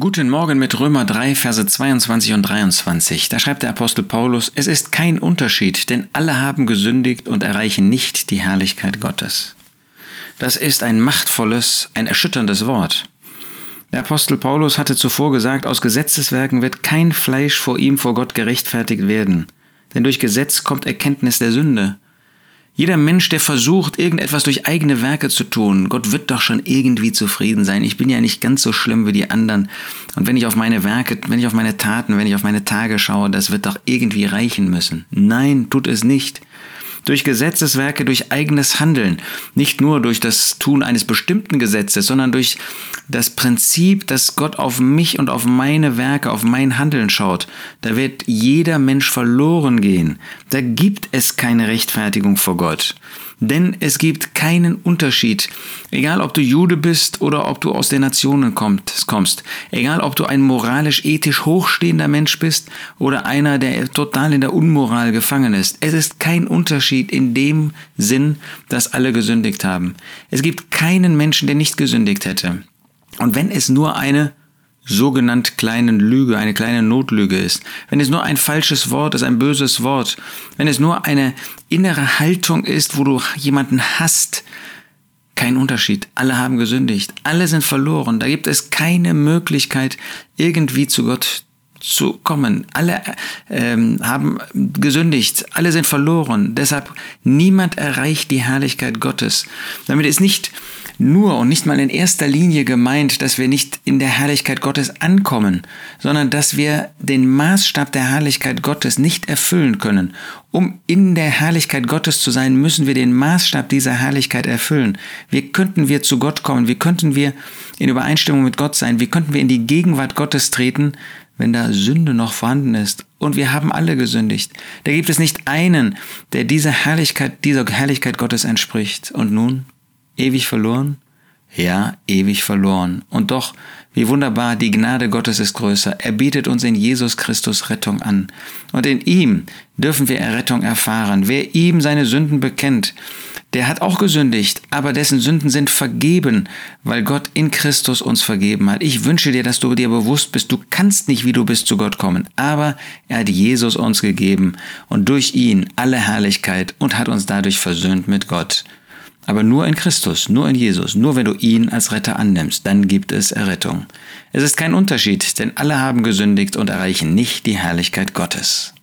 Guten Morgen mit Römer 3, Verse 22 und 23. Da schreibt der Apostel Paulus, es ist kein Unterschied, denn alle haben gesündigt und erreichen nicht die Herrlichkeit Gottes. Das ist ein machtvolles, ein erschütterndes Wort. Der Apostel Paulus hatte zuvor gesagt, aus Gesetzeswerken wird kein Fleisch vor ihm vor Gott gerechtfertigt werden, denn durch Gesetz kommt Erkenntnis der Sünde. Jeder Mensch, der versucht, irgendetwas durch eigene Werke zu tun, Gott wird doch schon irgendwie zufrieden sein. Ich bin ja nicht ganz so schlimm wie die anderen. Und wenn ich auf meine Werke, wenn ich auf meine Taten, wenn ich auf meine Tage schaue, das wird doch irgendwie reichen müssen. Nein, tut es nicht durch Gesetzeswerke, durch eigenes Handeln, nicht nur durch das Tun eines bestimmten Gesetzes, sondern durch das Prinzip, dass Gott auf mich und auf meine Werke, auf mein Handeln schaut, da wird jeder Mensch verloren gehen. Da gibt es keine Rechtfertigung vor Gott. Denn es gibt keinen Unterschied, egal ob du Jude bist oder ob du aus den Nationen kommst, egal ob du ein moralisch-ethisch hochstehender Mensch bist oder einer, der total in der Unmoral gefangen ist. Es ist kein Unterschied in dem Sinn, dass alle gesündigt haben. Es gibt keinen Menschen, der nicht gesündigt hätte. Und wenn es nur eine sogenannt kleinen Lüge, eine kleine Notlüge ist, wenn es nur ein falsches Wort ist, ein böses Wort, wenn es nur eine innere Haltung ist, wo du jemanden hast, kein Unterschied. Alle haben gesündigt. Alle sind verloren. Da gibt es keine Möglichkeit, irgendwie zu Gott zu kommen. Alle ähm, haben gesündigt. Alle sind verloren. Deshalb niemand erreicht die Herrlichkeit Gottes. Damit ist nicht nur und nicht mal in erster Linie gemeint, dass wir nicht in der Herrlichkeit Gottes ankommen, sondern dass wir den Maßstab der Herrlichkeit Gottes nicht erfüllen können. Um in der Herrlichkeit Gottes zu sein, müssen wir den Maßstab dieser Herrlichkeit erfüllen. Wie könnten wir zu Gott kommen? Wie könnten wir in Übereinstimmung mit Gott sein? Wie könnten wir in die Gegenwart Gottes treten, wenn da Sünde noch vorhanden ist? Und wir haben alle gesündigt. Da gibt es nicht einen, der dieser Herrlichkeit, dieser Herrlichkeit Gottes entspricht. Und nun? Ewig verloren? Ja, ewig verloren. Und doch, wie wunderbar, die Gnade Gottes ist größer. Er bietet uns in Jesus Christus Rettung an. Und in ihm dürfen wir Errettung erfahren. Wer ihm seine Sünden bekennt, der hat auch gesündigt, aber dessen Sünden sind vergeben, weil Gott in Christus uns vergeben hat. Ich wünsche dir, dass du dir bewusst bist, du kannst nicht, wie du bist, zu Gott kommen, aber er hat Jesus uns gegeben und durch ihn alle Herrlichkeit und hat uns dadurch versöhnt mit Gott. Aber nur in Christus, nur in Jesus, nur wenn du ihn als Retter annimmst, dann gibt es Errettung. Es ist kein Unterschied, denn alle haben gesündigt und erreichen nicht die Herrlichkeit Gottes.